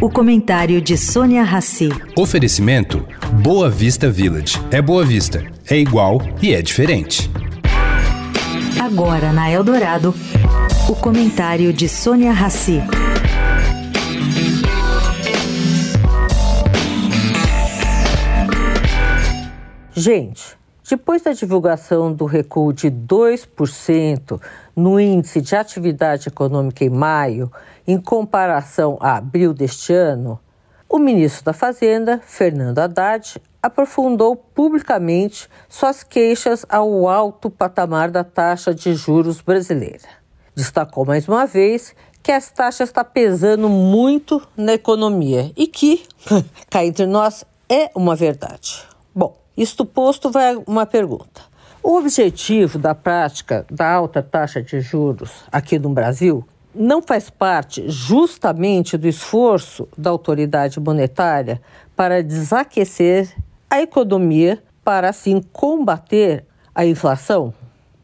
O comentário de Sônia Rassi. Oferecimento Boa Vista Village. É Boa Vista, é igual e é diferente. Agora na Eldorado, o comentário de Sônia Rassi. Gente, depois da divulgação do recuo de 2% no índice de atividade econômica em maio, em comparação a abril deste ano, o ministro da Fazenda, Fernando Haddad, aprofundou publicamente suas queixas ao alto patamar da taxa de juros brasileira. Destacou mais uma vez que as taxas está pesando muito na economia e que, cá entre nós, é uma verdade. Isto posto, vai uma pergunta. O objetivo da prática da alta taxa de juros aqui no Brasil não faz parte justamente do esforço da autoridade monetária para desaquecer a economia para assim combater a inflação?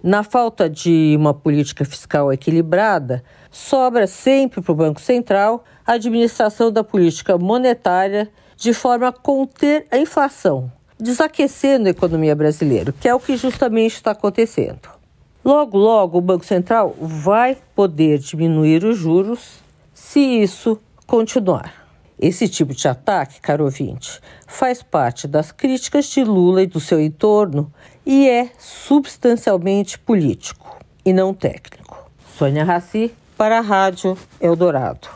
Na falta de uma política fiscal equilibrada, sobra sempre para o Banco Central a administração da política monetária de forma a conter a inflação desaquecendo a economia brasileira, que é o que justamente está acontecendo. Logo, logo, o Banco Central vai poder diminuir os juros se isso continuar. Esse tipo de ataque, caro ouvinte, faz parte das críticas de Lula e do seu entorno e é substancialmente político e não técnico. Sônia Raci, para a Rádio Eldorado.